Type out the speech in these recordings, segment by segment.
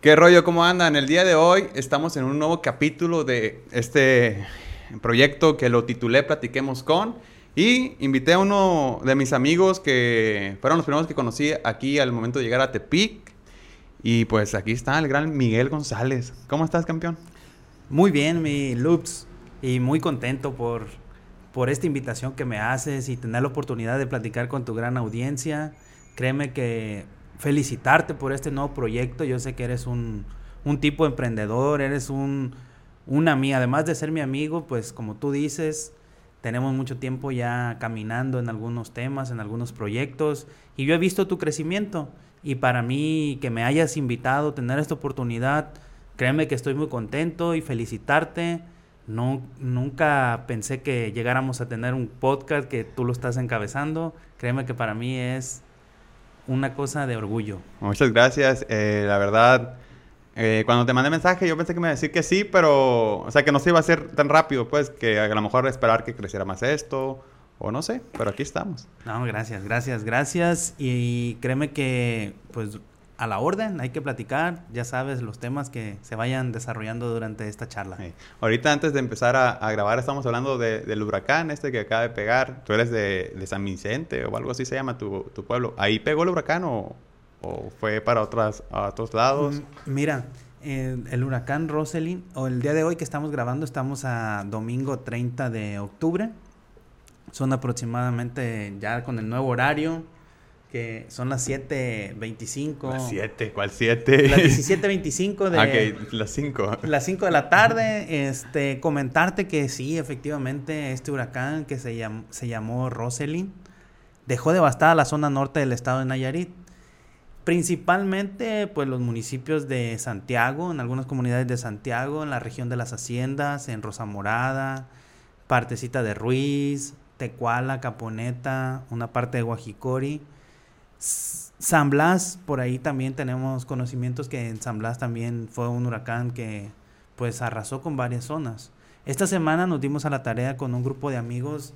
¿Qué rollo? ¿Cómo andan? El día de hoy estamos en un nuevo capítulo de este proyecto que lo titulé Platiquemos con. Y invité a uno de mis amigos que fueron los primeros que conocí aquí al momento de llegar a Tepic. Y pues aquí está el gran Miguel González. ¿Cómo estás, campeón? Muy bien, mi Loops. Y muy contento por, por esta invitación que me haces y tener la oportunidad de platicar con tu gran audiencia. Créeme que felicitarte por este nuevo proyecto. Yo sé que eres un, un tipo emprendedor, eres un, una mía. Además de ser mi amigo, pues como tú dices, tenemos mucho tiempo ya caminando en algunos temas, en algunos proyectos. Y yo he visto tu crecimiento. Y para mí, que me hayas invitado, tener esta oportunidad, créeme que estoy muy contento y felicitarte. No, nunca pensé que llegáramos a tener un podcast que tú lo estás encabezando. Créeme que para mí es una cosa de orgullo. Muchas gracias. Eh, la verdad, eh, cuando te mandé mensaje yo pensé que me iba a decir que sí, pero, o sea, que no se iba a hacer tan rápido, pues, que a lo mejor esperar que creciera más esto, o no sé, pero aquí estamos. No, gracias, gracias, gracias. Y créeme que, pues, a la orden, hay que platicar, ya sabes, los temas que se vayan desarrollando durante esta charla. Ahorita antes de empezar a, grabar estamos hablando del huracán este que acaba de pegar. Tú eres de, San Vicente o algo así se llama tu, pueblo. ¿Ahí pegó el huracán o, fue para otras, otros lados? Mm, mira, el huracán Roselyn, o el día de hoy que estamos grabando, estamos a domingo 30 de octubre. Son aproximadamente ya con el nuevo horario que son las 7.25. Las 7, ¿cuál 7? Las 17.25 de... Ok, las 5. Las 5 de la tarde, este, comentarte que sí, efectivamente, este huracán que se, se llamó Roselyn dejó devastada la zona norte del estado de Nayarit. Principalmente, pues, los municipios de Santiago, en algunas comunidades de Santiago, en la región de las Haciendas, en Rosa Morada, partecita de Ruiz, Tecuala, Caponeta, una parte de Guajicori San Blas, por ahí también tenemos conocimientos que en San Blas también fue un huracán que pues arrasó con varias zonas. Esta semana nos dimos a la tarea con un grupo de amigos,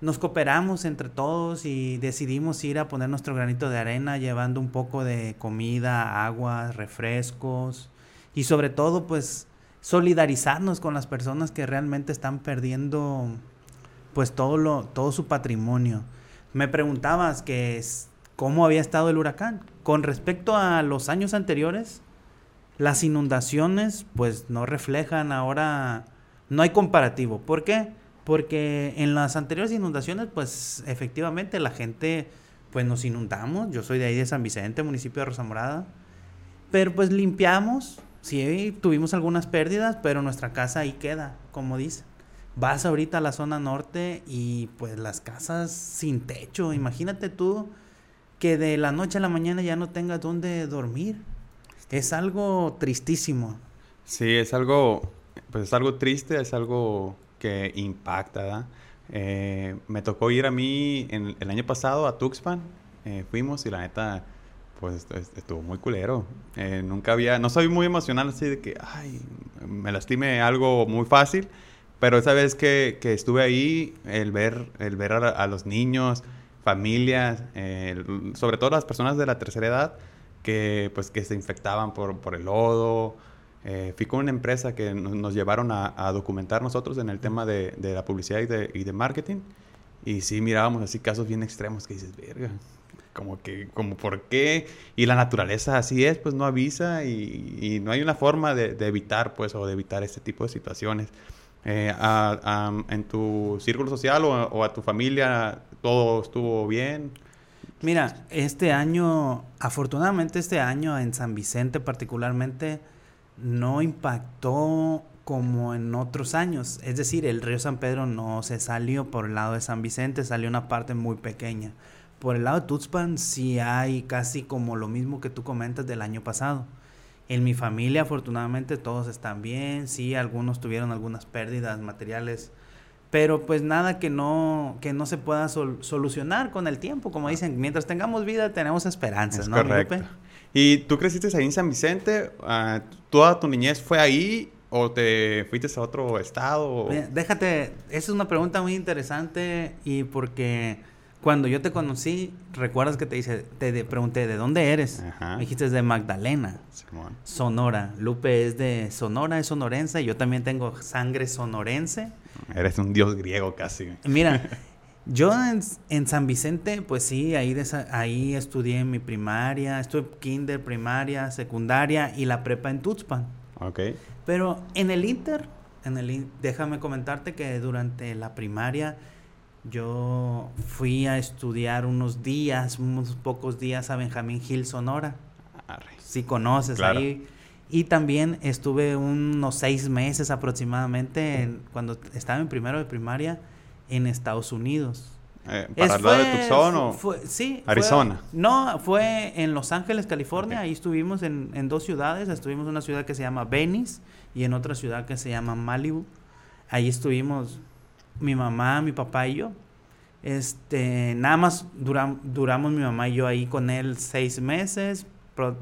nos cooperamos entre todos y decidimos ir a poner nuestro granito de arena llevando un poco de comida, agua, refrescos y sobre todo pues solidarizarnos con las personas que realmente están perdiendo pues todo lo todo su patrimonio. Me preguntabas que cómo había estado el huracán. Con respecto a los años anteriores, las inundaciones pues no reflejan ahora, no hay comparativo. ¿Por qué? Porque en las anteriores inundaciones pues efectivamente la gente pues nos inundamos. Yo soy de ahí de San Vicente, municipio de Rosamorada. Pero pues limpiamos, sí tuvimos algunas pérdidas, pero nuestra casa ahí queda, como dice. Vas ahorita a la zona norte y pues las casas sin techo, imagínate tú que de la noche a la mañana ya no tengas dónde dormir. Es algo tristísimo. Sí, es algo, pues es algo triste, es algo que impacta, eh, me tocó ir a mí en, el año pasado a Tuxpan, eh, fuimos y la neta, pues estuvo muy culero. Eh, nunca había, no soy muy emocional así de que, ay, me lastime algo muy fácil, pero esa vez que, que estuve ahí, el ver, el ver a los niños, familias, eh, sobre todo las personas de la tercera edad, que, pues, que se infectaban por, por el lodo. Eh, fui con una empresa que nos, llevaron a, documentar nosotros en el tema de, de la publicidad y de, y de, marketing. Y sí mirábamos así casos bien extremos que dices, verga, como que, como por qué. Y la naturaleza así es, pues no avisa y, y no hay una forma de, de, evitar, pues, o de evitar este tipo de situaciones. Eh, en tu círculo social o, a tu familia todo estuvo bien? Mira, este año, afortunadamente este año en San Vicente particularmente, no impactó como en otros años. Es decir, el río San Pedro no se salió por el lado de San Vicente, salió una parte muy pequeña. Por el lado de Tuxpan sí hay casi como lo mismo que tú comentas del año pasado. En mi familia, afortunadamente, todos están bien. Sí, algunos tuvieron algunas pérdidas materiales, pero pues nada que no, que no se pueda solucionar con el tiempo. Como dicen, mientras tengamos vida, tenemos esperanzas, ¿no? Correcto. ¿Y tú creciste ahí en San Vicente? Ah, ¿Toda tu niñez fue ahí o te fuiste a otro estado? Déjate, esa es una pregunta muy interesante y porque Cuando yo te conocí, recuerdas que te dice, te pregunté, ¿de dónde eres? Me dijiste de Magdalena, Sonora. Lupe es de Sonora, es sonorense. Yo también tengo sangre sonorense. Eres un dios griego casi. Mira, yo en, San Vicente, pues sí, ahí, ahí estudié mi primaria, estuve kinder, primaria, secundaria y la prepa en Tuxpan. Ok. Pero en el Inter, en el, déjame comentarte que durante la primaria yo fui a estudiar unos días, unos pocos días a Benjamín Hill, Sonora. Si conoces ahí. Y también estuve unos seis meses aproximadamente cuando estaba en primero de primaria en Estados Unidos. Eh, ¿Para el lado de Tucson o sí, Arizona? no, fue en Los Ángeles, California. Ahí estuvimos en, en, dos ciudades. Estuvimos en una ciudad que se llama Venice y en otra ciudad que se llama Malibu. Ahí estuvimos mi mamá, mi papá y yo. Este, nada más duramos mi mamá y yo ahí con él seis meses,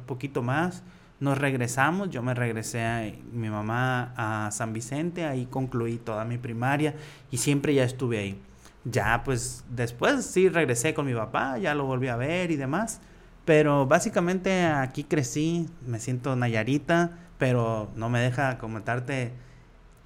poquito más. Nos regresamos, yo me regresé a mi mamá a San Vicente, ahí concluí toda mi primaria y siempre ya estuve ahí. Ya pues después sí regresé con mi papá, ya lo volví a ver y demás. Pero básicamente aquí crecí, me siento Nayarita, pero no me deja comentarte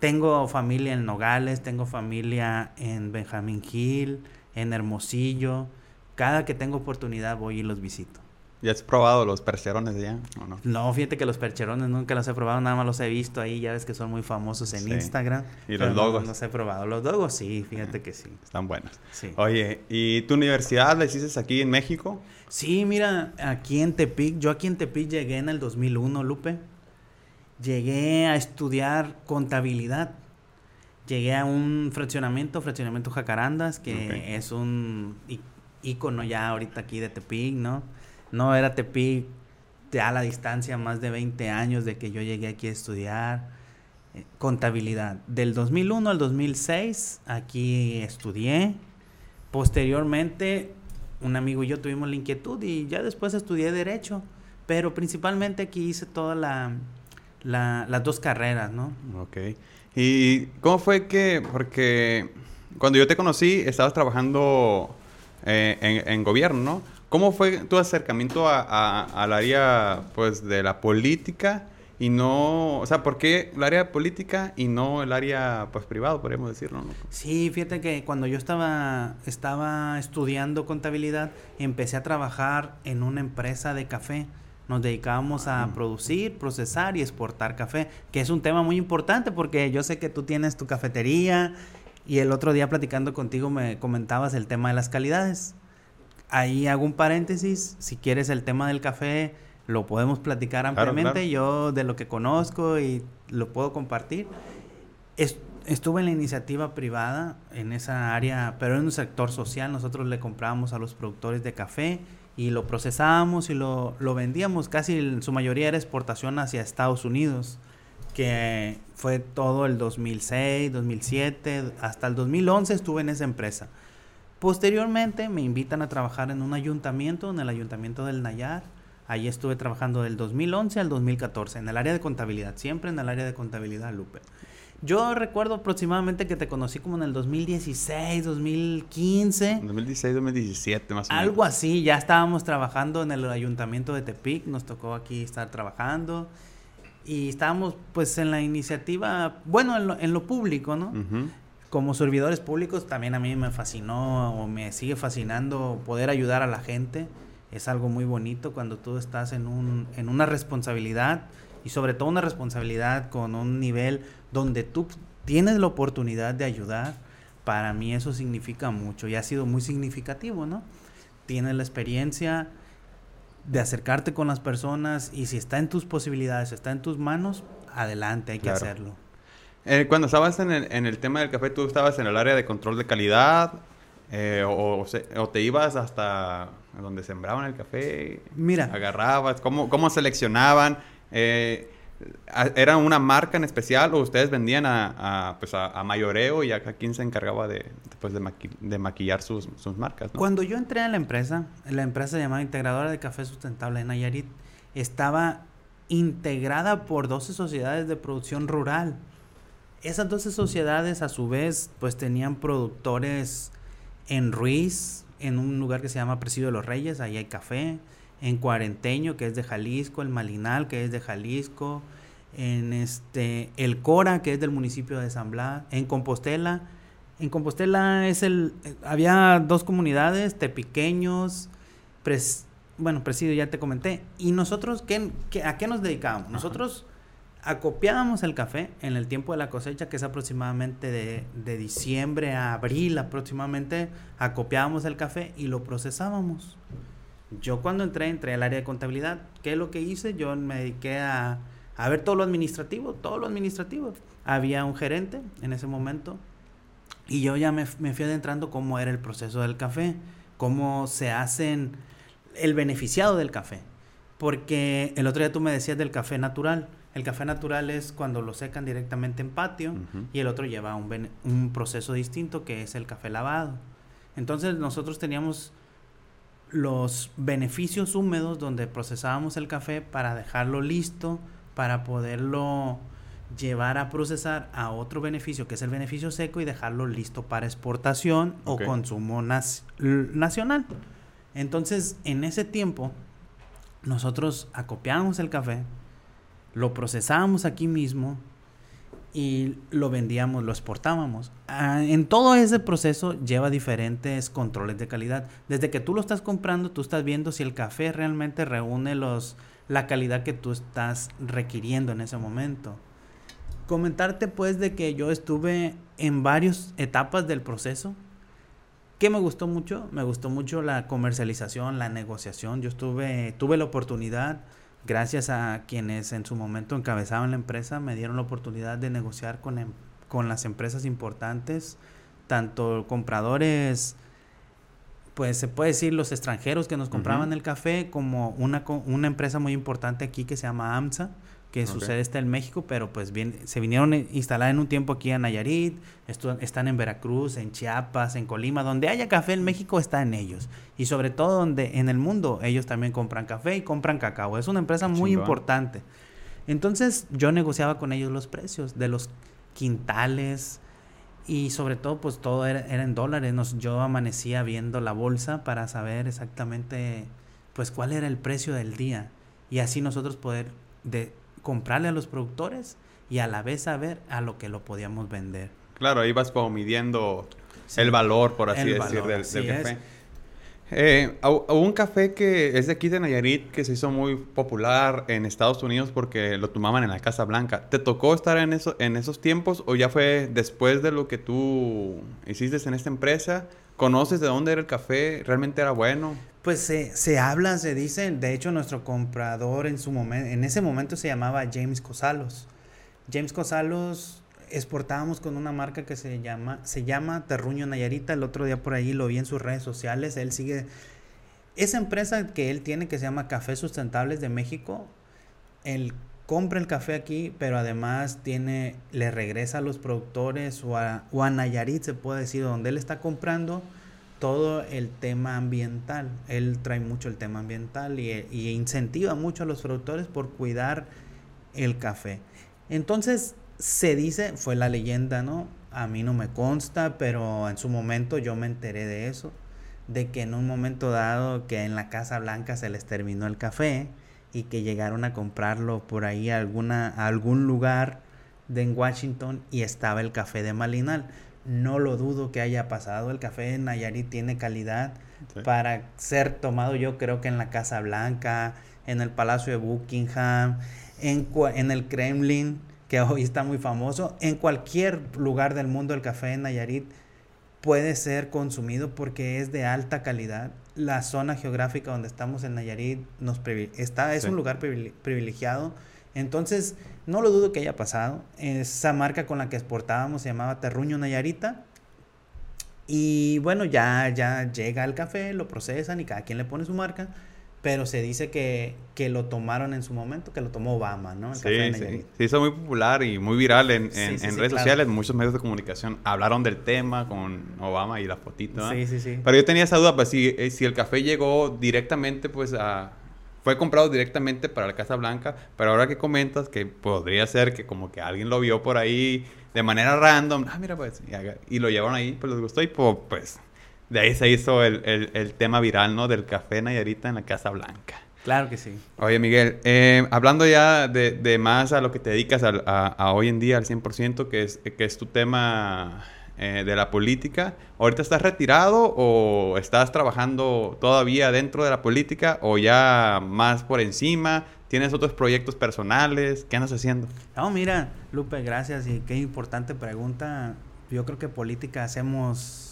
tengo familia en Nogales, tengo familia en Benjamín Hill, en Hermosillo. Cada que tengo oportunidad voy y los visito. ¿Ya has probado los percherones ya o no? No, fíjate que los percherones nunca los he probado, nada más los he visto ahí, ya ves que son muy famosos en Instagram. ¿Y los dogos? No, los he probado. Los dogos sí, fíjate que sí. Están buenos. Sí. Oye, ¿y tu universidad la hiciste aquí en México? Sí, mira, aquí en Tepic, yo aquí en Tepic llegué en el 2001, Lupe llegué a estudiar contabilidad. Llegué a un fraccionamiento, fraccionamiento Jacarandas, que es un ícono ya ahorita aquí de Tepic, ¿no? No era Tepic a la distancia, más de 20 años de que yo llegué aquí a estudiar eh, contabilidad. Del 2001 al 2006 aquí estudié. Posteriormente, un amigo y yo tuvimos la inquietud y ya después estudié derecho, pero principalmente aquí hice toda la las dos carreras, ¿no? Ok. ¿Y cómo fue que, porque cuando yo te conocí, estabas trabajando eh, en, gobierno, ¿no? ¿Cómo fue tu acercamiento a, al área, pues, de la política y no, o sea, ¿por qué el área política y no el área, pues, privado, podríamos decirlo, ¿no? Sí, fíjate que cuando yo estaba, estaba estudiando contabilidad, empecé a trabajar en una empresa de café nos dedicábamos a producir, procesar y exportar café, que es un tema muy importante porque yo sé que tú tienes tu cafetería y el otro día platicando contigo me comentabas el tema de las calidades. Ahí hago un paréntesis, si quieres el tema del café lo podemos platicar ampliamente, yo de lo que conozco y lo puedo compartir. estuve en la iniciativa privada en esa área, pero en un sector social, nosotros le comprábamos a los productores de café y lo procesábamos y lo, lo vendíamos. Casi en su mayoría era exportación hacia Estados Unidos, que fue todo el 2006, 2007, hasta el 2011 estuve en esa empresa. Posteriormente me invitan a trabajar en un ayuntamiento, en el ayuntamiento del Nayar. Ahí estuve trabajando del 2011 al 2014, en el área de contabilidad, siempre en el área de contabilidad, Lupe. Yo recuerdo aproximadamente que te conocí como en el 2016, 2015. 2016, 2017 más o menos. Algo así, ya estábamos trabajando en el ayuntamiento de Tepic, nos tocó aquí estar trabajando y estábamos pues en la iniciativa, bueno, en lo, público, ¿no? Como servidores públicos también a mí me fascinó o me sigue fascinando poder ayudar a la gente. Es algo muy bonito cuando tú estás en, un, en una responsabilidad y sobre todo una responsabilidad con un nivel donde tú tienes la oportunidad de ayudar, para mí eso significa mucho y ha sido muy significativo, ¿no? Tienes la experiencia de acercarte con las personas y si está en tus posibilidades, está en tus manos, adelante, hay que hacerlo. Eh, cuando estabas en el, en el, tema del café, ¿tú estabas en el área de control de calidad eh, o, o, te ibas hasta donde sembraban el café? Mira. ¿Agarrabas? ¿Cómo, cómo seleccionaban? Eh, ¿Era una marca en especial o ustedes vendían a, pues a, mayoreo y acá quién se encargaba de, pues de, maquillar sus, marcas? Cuando yo entré a la empresa, la empresa llamada Integradora de Café Sustentable en Nayarit, estaba integrada por 12 sociedades de producción rural. Esas 12 sociedades a su vez pues tenían productores En Ruiz, en un lugar que se llama Presidio de los Reyes, ahí hay café. En Cuarenteño, que es de Jalisco. El Malinal, que es de Jalisco. En este, el Cora, que es del municipio de San Blas. En Compostela. En Compostela es el, había dos comunidades, Tepiqueños, pres, bueno, Presidio ya te comenté. ¿Y nosotros qué, a qué nos dedicábamos? Nosotros acopiábamos el café en el tiempo de la cosecha, que es aproximadamente de, de, diciembre a abril aproximadamente, acopiábamos el café y lo procesábamos. Yo cuando entré, entré al área de contabilidad. ¿Qué es lo que hice? Yo me dediqué a, a ver todo lo administrativo, todo lo administrativo. Había un gerente en ese momento y yo ya me, me fui adentrando cómo era el proceso del café, cómo se hacen el beneficiado del café. Porque el otro día tú me decías del café natural. El café natural es cuando lo secan directamente en patio y el otro lleva un, un, proceso distinto que es el café lavado. Entonces nosotros teníamos los beneficios húmedos donde procesábamos el café para dejarlo listo, para poderlo llevar a procesar a otro beneficio que es el beneficio seco y dejarlo listo para exportación o consumo nacional. Entonces, en ese tiempo, nosotros acopiábamos el café, lo procesábamos aquí mismo y lo vendíamos, lo exportábamos. Ah, en todo ese proceso lleva diferentes controles de calidad. Desde que tú lo estás comprando, tú estás viendo si el café realmente reúne los, la calidad que tú estás requiriendo en ese momento. Comentarte pues de que yo estuve en varias etapas del proceso. ¿Qué me gustó mucho? Me gustó mucho la comercialización, la negociación. Yo estuve, tuve la oportunidad gracias a quienes en su momento encabezaban la empresa, me dieron la oportunidad de negociar con, em, con las empresas importantes, tanto compradores, pues se puede decir los extranjeros que nos compraban el café, como una, una empresa muy importante aquí que se llama AMSA, que sucede está en México, pero pues bien, se vinieron a instalar en un tiempo aquí en Nayarit, están en Veracruz, en Chiapas, en Colima, donde haya café en México está en ellos. Y sobre todo donde en el mundo ellos también compran café y compran cacao. Es una empresa muy importante. Entonces yo negociaba con ellos los precios de los quintales y sobre todo pues todo era, en dólares. Nos, yo amanecía viendo la bolsa para saber exactamente pues cuál era el precio del día y así nosotros poder de, comprarle a los productores y a la vez saber a lo que lo podíamos vender. Claro, ahí vas como midiendo el valor, por así decir, del, café. Eh, hubo un café que es de aquí de Nayarit que se hizo muy popular en Estados Unidos porque lo tomaban en la Casa Blanca. ¿Te tocó estar en, eso, en esos tiempos o ya fue después de lo que tú hiciste en esta empresa? ¿Conoces de dónde era el café? ¿Realmente era bueno? Pues se, se habla, se dice, de hecho nuestro comprador en su momento, en ese momento se llamaba James Cosalos. James Cosalos exportábamos con una marca que se llama, se llama Terruño Nayarita. El otro día por ahí lo vi en sus redes sociales. Él sigue. Esa empresa que él tiene que se llama Café Sustentables de México. Él compra el café aquí, pero además tiene, le regresa a los productores o a, o a Nayarit, se puede decir, donde él está comprando todo el tema ambiental. Él trae mucho el tema ambiental y, y, incentiva mucho a los productores por cuidar el café. Entonces, se dice, fue la leyenda, ¿no? A mí no me consta, pero en su momento yo me enteré de eso, de que en un momento dado que en la Casa Blanca se les terminó el café y que llegaron a comprarlo por ahí a, alguna, a algún lugar de en Washington y estaba el café de Malinal. No lo dudo que haya pasado, el café de Nayarit tiene calidad para ser tomado yo creo que en la Casa Blanca, en el Palacio de Buckingham, en, en el Kremlin, que hoy está muy famoso. En cualquier lugar del mundo el café en Nayarit puede ser consumido porque es de alta calidad. La zona geográfica donde estamos en Nayarit nos está, es un lugar privilegiado. Entonces, no lo dudo que haya pasado. Esa marca con la que exportábamos se llamaba Terruño Nayarita. Y bueno, ya, ya llega el café, lo procesan y cada quien le pone su marca pero se dice que, que, lo tomaron en su momento, que lo tomó Obama, ¿no? sí, sí. Se hizo muy popular y muy viral en, en, redes sociales, muchos medios de comunicación hablaron del tema con Obama y la fotito, ¿no? Sí, sí, sí. Pero yo tenía esa duda, pues si, eh, si el café llegó directamente, pues a... Fue comprado directamente para la Casa Blanca, pero ahora que comentas que podría ser que como que alguien lo vio por ahí de manera random, ah, mira pues, y, y lo llevaron ahí, pues les gustó y pues de ahí se hizo el, tema viral, ¿no? Del café Nayarita en la Casa Blanca. Claro que sí. Oye, Miguel, eh, hablando ya de, más a lo que te dedicas a, hoy en día al 100%, que es, que es tu tema eh, de la política, ¿ahorita estás retirado o estás trabajando todavía dentro de la política o ya más por encima? ¿Tienes otros proyectos personales? ¿Qué andas haciendo? No, mira, Lupe, gracias y qué importante pregunta. Yo creo que política hacemos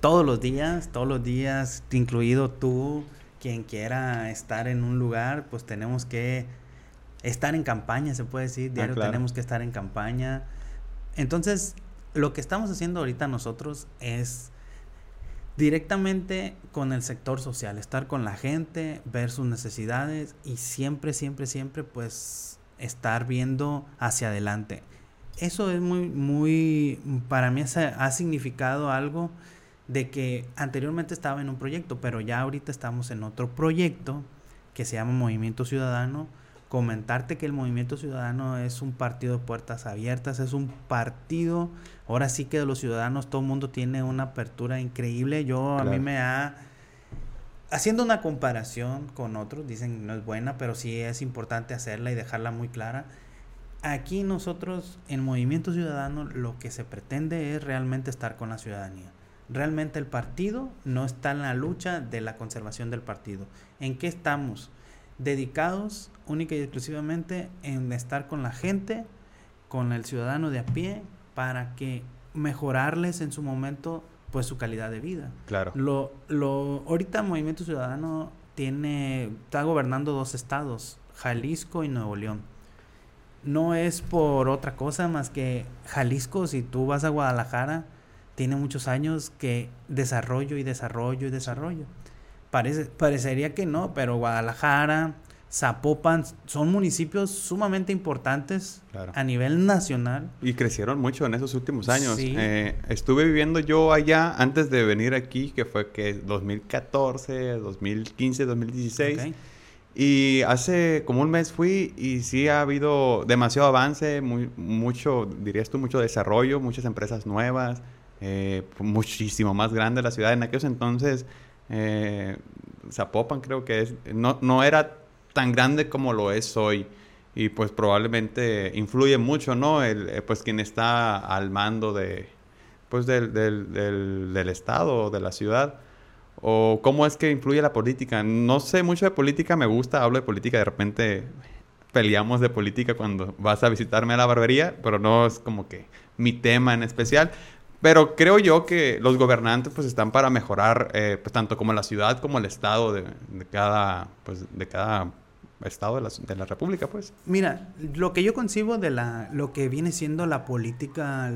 todos los días, todos los días, incluido tú, quien quiera estar en un lugar, pues tenemos que estar en campaña, se puede decir, ah, diario tenemos que estar en campaña. Entonces, lo que estamos haciendo ahorita nosotros es directamente con el sector social, estar con la gente, ver sus necesidades y siempre, siempre, siempre pues estar viendo hacia adelante. Eso es muy, muy, para mí ha significado algo de que anteriormente estaba en un proyecto, pero ya ahorita estamos en otro proyecto que se llama Movimiento Ciudadano. Comentarte que el Movimiento Ciudadano es un partido de puertas abiertas, es un partido, ahora sí que de los ciudadanos todo el mundo tiene una apertura increíble. Yo a mí me ha haciendo una comparación con otros, dicen no es buena, pero sí es importante hacerla y dejarla muy clara. Aquí nosotros en Movimiento Ciudadano lo que se pretende es realmente estar con la ciudadanía realmente el partido no está en la lucha de la conservación del partido. ¿En qué estamos? Dedicados única y exclusivamente en estar con la gente, con el ciudadano de a pie, para que mejorarles en su momento pues su calidad de vida. Claro. Lo, lo, ahorita Movimiento Ciudadano tiene, está gobernando dos estados, Jalisco y Nuevo León. No es por otra cosa más que Jalisco, si tú vas a Guadalajara, tiene muchos años que desarrollo y desarrollo y desarrollo. Parece, parecería que no, pero Guadalajara, Zapopan son municipios sumamente importantes a nivel nacional. Y crecieron mucho en esos últimos años. Eh, estuve viviendo yo allá antes de venir aquí, que fue que 2014, 2015, 2016. Y hace como un mes fui y sí ha habido demasiado avance, muy, mucho, dirías tú, mucho desarrollo, muchas empresas nuevas eh, muchísimo más grande la ciudad. En aquellos entonces, eh, Zapopan creo que no, no era tan grande como lo es hoy. Y pues probablemente influye mucho, ¿no? El, eh, pues quien está al mando de, pues del, del, del, Estado, de la ciudad. O cómo es que influye la política. No sé mucho de política, me gusta, hablo de política, de repente peleamos de política cuando vas a visitarme a la barbería, pero no es como que mi tema en especial. Pero creo yo que los gobernantes pues están para mejorar eh, pues tanto como la ciudad como el estado de, cada pues de cada estado de la, de la, república pues. Mira, lo que yo concibo de la lo que viene siendo la política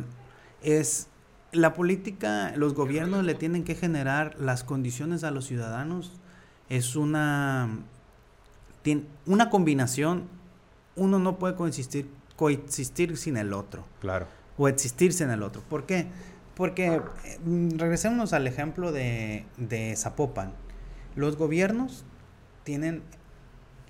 es la política, los gobiernos le tienen que generar las condiciones a los ciudadanos es una tiene una combinación uno no puede coexistir coexistir sin el otro. Claro. O existirse en el otro. ¿Por qué? Porque mm, regresemos al ejemplo de, de Zapopan. Los gobiernos tienen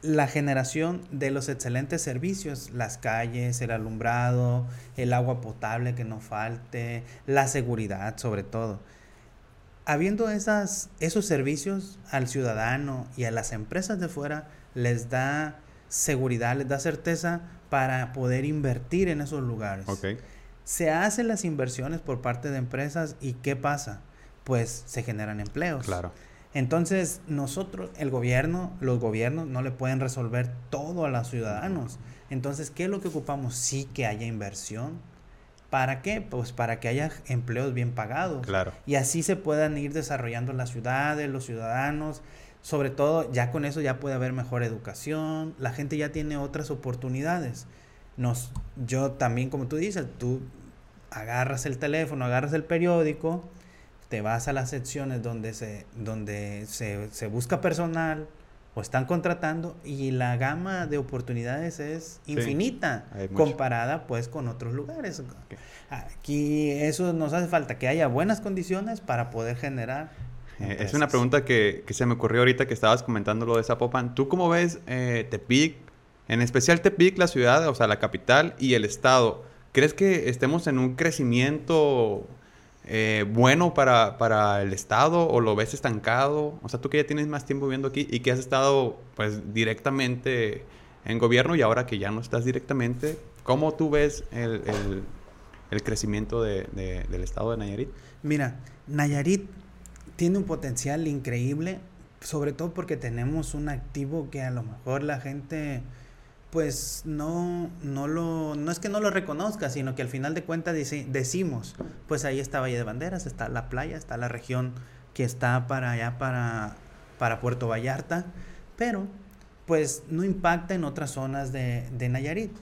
la generación de los excelentes servicios, las calles, el alumbrado, el agua potable que no falte, la seguridad sobre todo. Habiendo esas, esos servicios al ciudadano y a las empresas de fuera, les da seguridad, les da certeza para poder invertir en esos lugares. Se hacen las inversiones por parte de empresas y ¿qué pasa? Pues se generan empleos. Claro. Entonces, nosotros, el gobierno, los gobiernos no le pueden resolver todo a los ciudadanos. Entonces, ¿qué es lo que ocupamos? Sí que haya inversión. ¿Para qué? Pues para que haya empleos bien pagados. Claro. Y así se puedan ir desarrollando las ciudades, los ciudadanos. Sobre todo, ya con eso ya puede haber mejor educación. La gente ya tiene otras oportunidades nos, yo también, como tú dices, tú agarras el teléfono, agarras el periódico, te vas a las secciones donde se, donde se, se busca personal o están contratando y la gama de oportunidades es infinita comparada pues con otros lugares. Aquí eso nos hace falta que haya buenas condiciones para poder generar. Eh, es una pregunta que, que, se me ocurrió ahorita que estabas comentando lo de Zapopan. ¿Tú cómo ves eh, Tepic en especial Tepic, la ciudad, o sea, la capital y el estado. ¿Crees que estemos en un crecimiento eh, bueno para, para, el Estado o lo ves estancado? O sea, tú que ya tienes más tiempo viviendo aquí y que has estado pues directamente en gobierno y ahora que ya no estás directamente, ¿cómo tú ves el, el, crecimiento de, del Estado de Nayarit? Mira, Nayarit tiene un potencial increíble, sobre todo porque tenemos un activo que a lo mejor la gente pues no, no lo, no es que no lo reconozca, sino que al final de cuentas decimos, pues ahí está Valle de Banderas, está la playa, está la región que está para allá, para, para Puerto Vallarta, pero pues no impacta en otras zonas de, de Nayarit.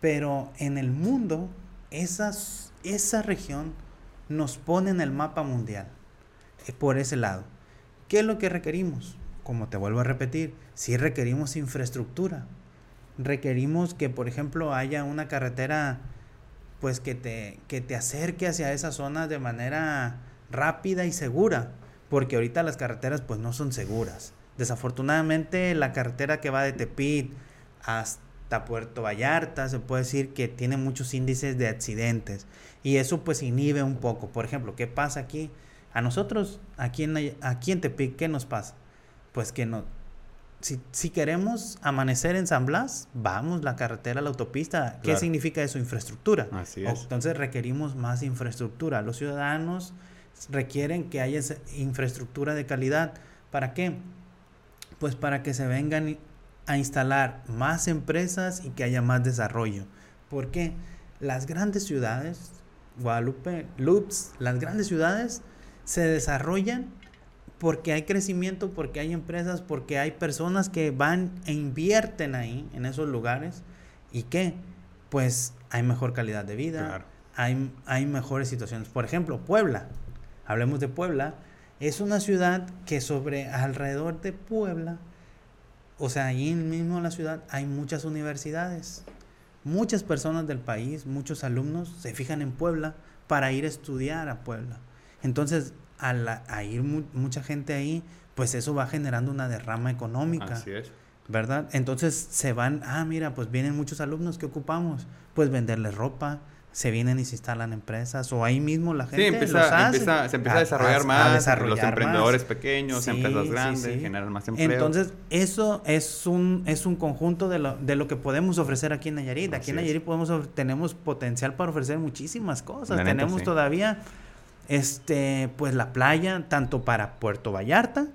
Pero en el mundo, esa región nos pone en el mapa mundial, eh, por ese lado. ¿Qué es lo que requerimos? Como te vuelvo a repetir, si requerimos infraestructura, requerimos que, por ejemplo, haya una carretera pues que te, que te acerque hacia esa zona de manera rápida y segura, porque ahorita las carreteras pues no son seguras. Desafortunadamente la carretera que va de Tepit hasta Puerto Vallarta se puede decir que tiene muchos índices de accidentes y eso pues inhibe un poco. Por ejemplo, ¿qué pasa aquí? A nosotros, aquí en, aquí en Tepic, ¿qué nos pasa? Pues que no, si, queremos amanecer en San Blas, vamos la carretera, la autopista. ¿Qué significa eso? Infraestructura. Así es. Entonces requerimos más infraestructura. Los ciudadanos requieren que haya infraestructura de calidad. ¿Para qué? Pues para que se vengan a instalar más empresas y que haya más desarrollo. Porque las grandes ciudades, Guadalupe, Loops, las grandes ciudades se desarrollan porque hay crecimiento, porque hay empresas, porque hay personas que van e invierten ahí, en esos lugares, y que, pues, hay mejor calidad de vida, hay, hay mejores situaciones. Por ejemplo, Puebla, hablemos de Puebla, es una ciudad que sobre alrededor de Puebla, o sea, ahí mismo en la ciudad hay muchas universidades. Muchas personas del país, muchos alumnos se fijan en Puebla para ir a estudiar a Puebla. Entonces, a, ir mucha gente ahí, pues eso va generando una derrama económica. Así es. ¿Verdad? Entonces se van, ah, mira, pues vienen muchos alumnos que ocupamos, pues venderles ropa, se vienen y se instalan empresas, o ahí mismo la gente sí, empieza, se empieza a, desarrollar más, los emprendedores pequeños, empresas grandes, generan más empleo. Entonces, eso es un, es un conjunto de lo, de lo que podemos ofrecer aquí en Nayarit. aquí en Nayarit podemos, tenemos potencial para ofrecer muchísimas cosas. tenemos todavía este, pues la playa, tanto para Puerto Vallarta,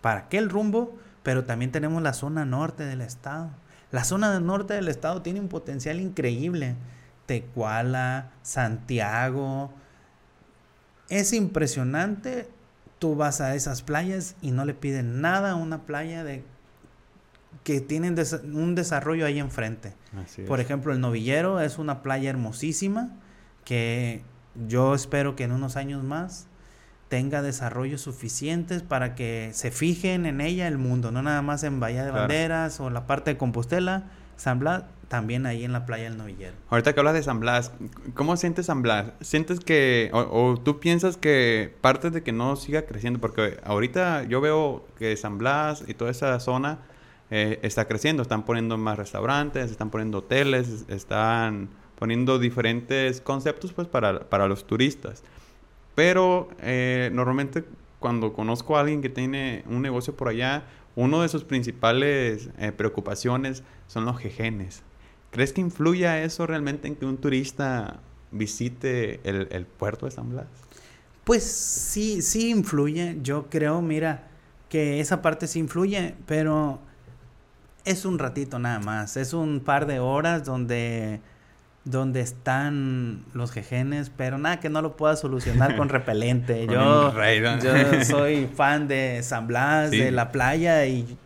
para aquel rumbo, pero también tenemos la zona norte del estado. La zona norte del estado tiene un potencial increíble. Tecuala, Santiago. Es impresionante. Tú vas a esas playas y no le piden nada a una playa de que tienen un desarrollo ahí enfrente. Por ejemplo, el Novillero es una playa hermosísima que yo espero que en unos años más tenga desarrollos suficientes para que se fijen en ella el mundo, no nada más en Bahía de Banderas o la parte de Compostela, San Blas, también ahí en la playa del Novillero. Ahorita que hablas de San Blas, ¿cómo sientes San Blas? ¿Sientes que, o, tú piensas que parte de que no siga creciendo? Porque ahorita yo veo que San Blas y toda esa zona eh, está creciendo, están poniendo más restaurantes, están poniendo hoteles, están poniendo diferentes conceptos pues para, para los turistas. Pero eh, normalmente cuando conozco a alguien que tiene un negocio por allá, uno de sus principales eh, preocupaciones son los jejenes. ¿Crees que influya eso realmente en que un turista visite el, el puerto de San Blas? Pues sí, sí influye. Yo creo, mira, que esa parte sí influye, pero es un ratito nada más. Es un par de horas donde donde están los jejenes, pero nada que no lo pueda solucionar con repelente. yo, yo soy fan de San Blas, de la playa y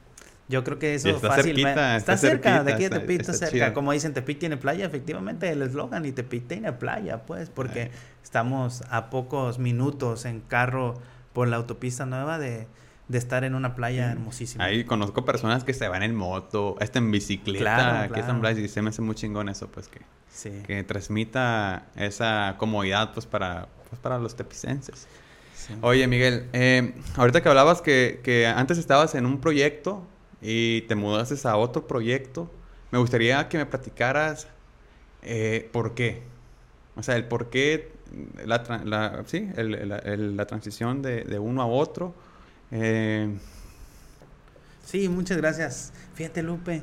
yo creo que eso está fácil. está, cerca, de aquí de está, cerca. Como dicen, Tepit tiene playa, efectivamente el eslogan y Tepit tiene playa, pues, porque estamos a pocos minutos en carro por la autopista nueva de, de estar en una playa hermosísima. Ahí conozco personas que se van en moto, hasta en bicicleta, claro, que Blas y se me hace muy chingón eso, pues que que transmita esa comodidad pues para, pues, para los tepicenses. Oye, Miguel, eh, ahorita que hablabas que, que, antes estabas en un proyecto y te mudaste a otro proyecto, me gustaría que me platicaras eh, por qué. O sea, el por qué la, la sí, el, la transición de, de, uno a otro. Eh, sí, muchas gracias. Fíjate, Lupe,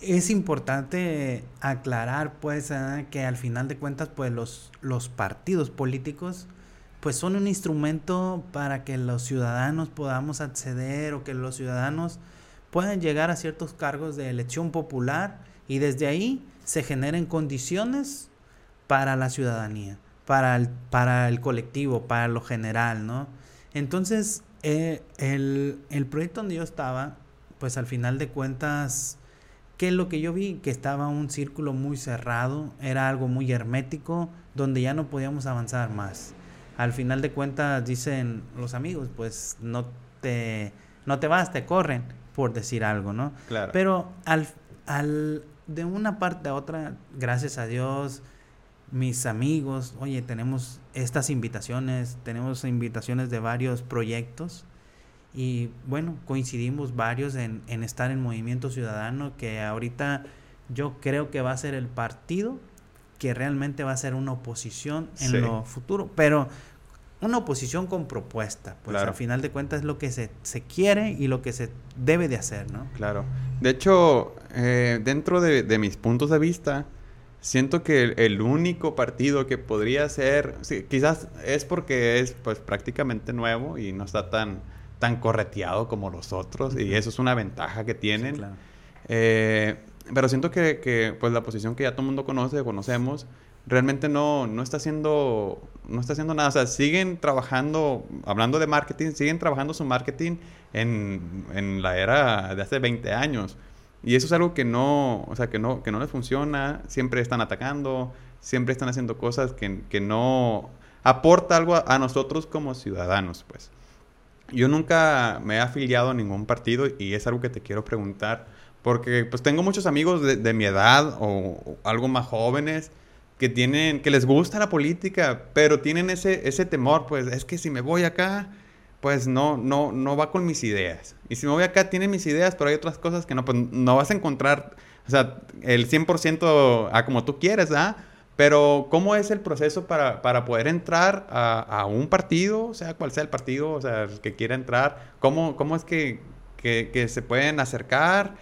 es importante aclarar, pues, ¿eh? que al final de cuentas, pues, los, los partidos políticos, pues, son un instrumento para que los ciudadanos podamos acceder o que los ciudadanos puedan llegar a ciertos cargos de elección popular y desde ahí se generen condiciones para la ciudadanía, para el, para el colectivo, para lo general, ¿no? Entonces, eh, el, el proyecto donde yo estaba, pues al final de cuentas, ¿qué es lo que yo vi? Que estaba un círculo muy cerrado, era algo muy hermético, donde ya no podíamos avanzar más. Al final de cuentas, dicen los amigos, pues no te, no te vas, te corren, por decir algo, ¿no? Claro. Pero al, al, de una parte a otra, gracias a Dios, mis amigos, oye, tenemos estas invitaciones, tenemos invitaciones de varios proyectos y bueno, coincidimos varios en, en estar en Movimiento Ciudadano, que ahorita yo creo que va a ser el partido que realmente va a ser una oposición en lo futuro, pero una oposición con propuesta, pues al final de cuentas es lo que se, se, quiere y lo que se debe de hacer, ¿no? Claro. De hecho, eh, dentro de, de, mis puntos de vista, siento que el, único partido que podría ser, quizás es porque es pues prácticamente nuevo y no está tan, tan correteado como los otros y eso es una ventaja que tienen. eh, pero siento que, que, pues la posición que ya todo el mundo conoce, conocemos, realmente no, no está haciendo no está haciendo nada. O sea, siguen trabajando, hablando de marketing, siguen trabajando su marketing en, en, la era de hace 20 años. Y eso es algo que no, o sea, que no, que no les funciona. Siempre están atacando, siempre están haciendo cosas que, que no aporta algo a, nosotros como ciudadanos, pues. Yo nunca me he afiliado a ningún partido y es algo que te quiero preguntar. Porque pues tengo muchos amigos de, de mi edad o, o algo más jóvenes que tienen, que les gusta la política, pero tienen ese, ese temor, pues es que si me voy acá, pues no, no, no va con mis ideas. Y si me voy acá, tienen mis ideas, pero hay otras cosas que no, pues no vas a encontrar, o sea, el 100% a como tú quieres, ¿ah? Pero ¿cómo es el proceso para, para poder entrar a, un partido, sea cual sea el partido, o sea, que quiera entrar? ¿Cómo, cómo es que, que se pueden acercar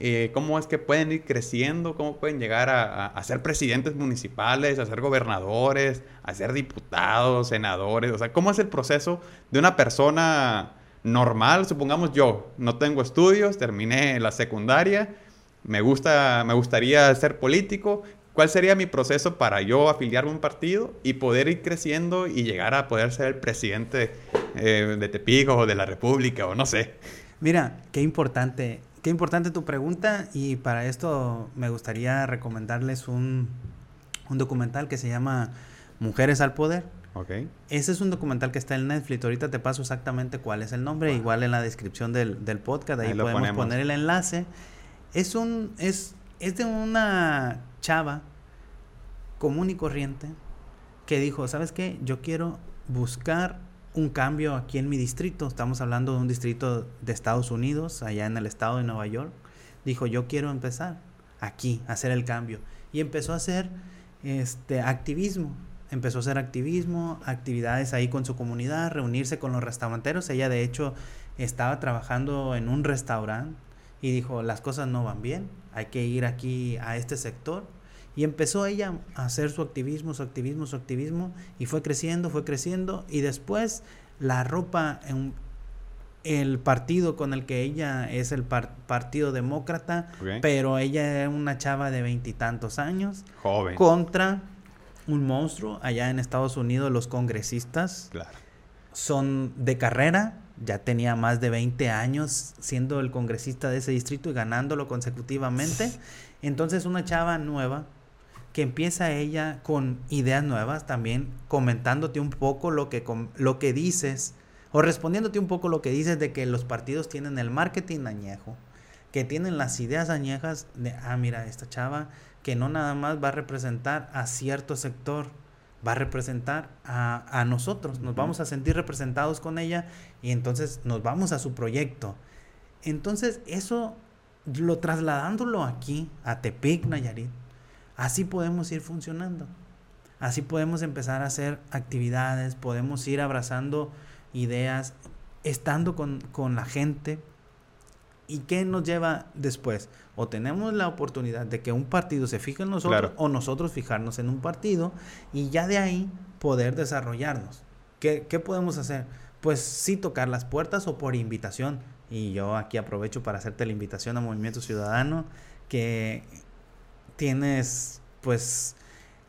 eh, cómo es que pueden ir creciendo, cómo pueden llegar a, a, ser presidentes municipales, a ser gobernadores, a ser diputados, senadores, o sea, cómo es el proceso de una persona normal, supongamos yo, no tengo estudios, terminé la secundaria, me, gusta, me gustaría ser político, ¿cuál sería mi proceso para yo afiliarme a un partido y poder ir creciendo y llegar a poder ser el presidente eh, de Tepico o de la República o no sé? Mira, qué importante Qué importante tu pregunta y para esto me gustaría recomendarles un, un documental que se llama Mujeres al Poder. Okay. Ese es un documental que está en Netflix. Ahorita te paso exactamente cuál es el nombre. Wow. Igual en la descripción del, del podcast. Ahí, ahí podemos ponemos. poner el enlace. Es un. Es, es de una chava común y corriente que dijo: ¿Sabes qué? Yo quiero buscar un cambio aquí en mi distrito, estamos hablando de un distrito de Estados Unidos, allá en el estado de Nueva York, dijo yo quiero empezar aquí, hacer el cambio. Y empezó a hacer este activismo, empezó a hacer activismo, actividades ahí con su comunidad, reunirse con los restauranteros. Ella de hecho estaba trabajando en un restaurante y dijo las cosas no van bien, hay que ir aquí a este sector y empezó ella a hacer su activismo, su activismo, su activismo, y fue creciendo, fue creciendo, y después la ropa en el partido con el que ella es el par Partido Demócrata, okay. pero ella es una chava de veintitantos años, joven, contra un monstruo allá en Estados Unidos, los congresistas claro. son de carrera, ya tenía más de 20 años siendo el congresista de ese distrito y ganándolo consecutivamente. Entonces una chava nueva que empieza ella con ideas nuevas también, comentándote un poco lo que, lo que dices, o respondiéndote un poco lo que dices de que los partidos tienen el marketing añejo, que tienen las ideas añejas de, ah, mira, esta chava que no nada más va a representar a cierto sector, va a representar a, a nosotros, nos uh -huh. vamos a sentir representados con ella y entonces nos vamos a su proyecto. Entonces, eso, lo trasladándolo aquí, a Tepic, Nayarit, Así podemos ir funcionando. Así podemos empezar a hacer actividades, podemos ir abrazando ideas, estando con, con la gente. ¿Y qué nos lleva después? O tenemos la oportunidad de que un partido se fije en nosotros o nosotros fijarnos en un partido y ya de ahí poder desarrollarnos. ¿Qué, ¿Qué, podemos hacer? Pues sí tocar las puertas o por invitación. Y yo aquí aprovecho para hacerte la invitación a Movimiento Ciudadano, que tienes pues